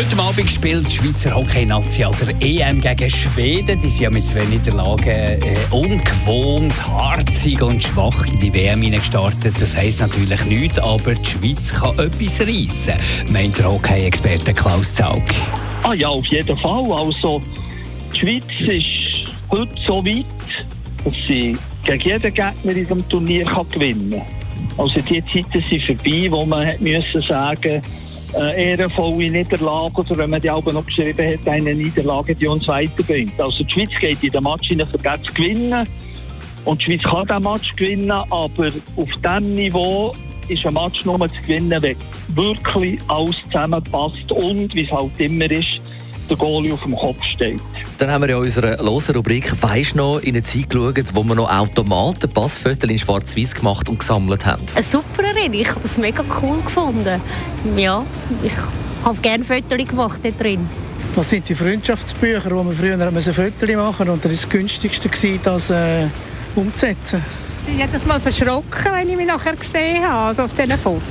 Heute Abend spielt die Schweizer Hockey-Nazi an der EM gegen Schweden. Die sind ja mit zwei Niederlagen äh, ungewohnt, harzig und schwach in die WM gestartet. Das heisst natürlich nichts, aber die Schweiz kann etwas reissen, meint der Hockey-Experte Klaus Zaug. Ah ja, auf jeden Fall. Also, die Schweiz ist heute so weit, dass sie gegen jeden Gegner in diesem Turnier kann gewinnen kann. Also die Zeiten sind vorbei, wo man hat müssen sagen äh, ehrenvolle Niederlage oder wenn man die Alben noch geschrieben hat, eine Niederlage, die uns weiterbringt. Also die Schweiz geht in den Match hinein, für zu gewinnen. Und die Schweiz kann den Match gewinnen, aber auf diesem Niveau ist ein Match nur zu gewinnen, wenn wirklich alles zusammenpasst und, wie es halt immer ist, der Goalie auf dem Kopf steht. Dann haben wir ja in unserer losen Rubrik «Weisst noch» in eine Zeit geschaut, wo wir noch Automaten Passfotos in schwarz-weiß gemacht und gesammelt haben. Eine super Erinnerung. Ich habe das mega cool gefunden. Ja, ich habe gerne Fotos gemacht da drin. Das sind die Freundschaftsbücher, wo wir früher Fotos machen mussten. Und das war das günstigste, das äh, umzusetzen jedes Mal verschrocken, wenn ich mich nachher gesehen habe, also auf diesen Fotos.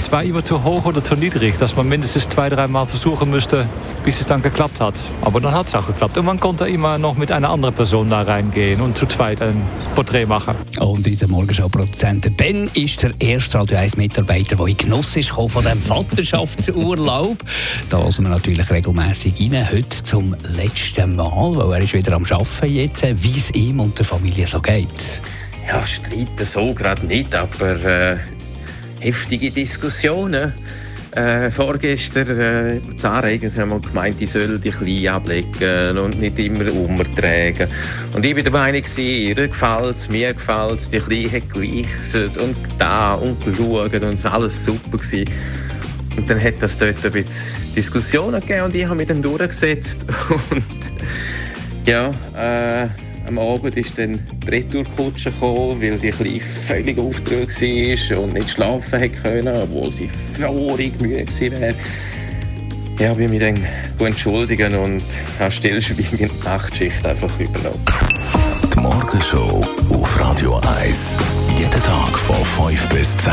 Es war immer zu hoch oder zu niedrig, dass man mindestens zwei, dreimal versuchen müsste, bis es dann geklappt hat. Aber dann hat es auch geklappt. Und man konnte immer noch mit einer anderen Person da reingehen und zu zweit ein Porträt machen. Und unser Morgenschau-Produzent Ben ist der erste Radio 1-Mitarbeiter, der in Genuss ist von diesem Vaterschaftsurlaub. da lassen wir natürlich regelmäßig rein. Heute zum letzten Mal, weil er ist wieder am Arbeiten jetzt, wie es ihm und der Familie so geht. Ja, streiten so gerade nicht, aber äh, heftige Diskussionen. Äh, vorgestern, äh, Zahnregen, haben wir gemeint, ich soll die klein ablegen und nicht immer umtragen. Und ich war der Meinung, ihr gefällt es, mir gefällt es, die Kleine hat gewichselt und da und geschaut und alles super gewesen. Und dann hat das dort ein bisschen Diskussionen gegeben und ich habe mich dann durchgesetzt und ja, äh, am Abend ist dann die Retourkutsche gekommen, weil die Kleine völlig aufgeregt war und nicht schlafen konnte, obwohl sie vorig müde wäre. Ja, ich mich dann entschuldigen und habe stillschweigend die Nachtschicht einfach übernommen. Die Morgenshow auf Radio 1. Jeden Tag von 5 bis 10.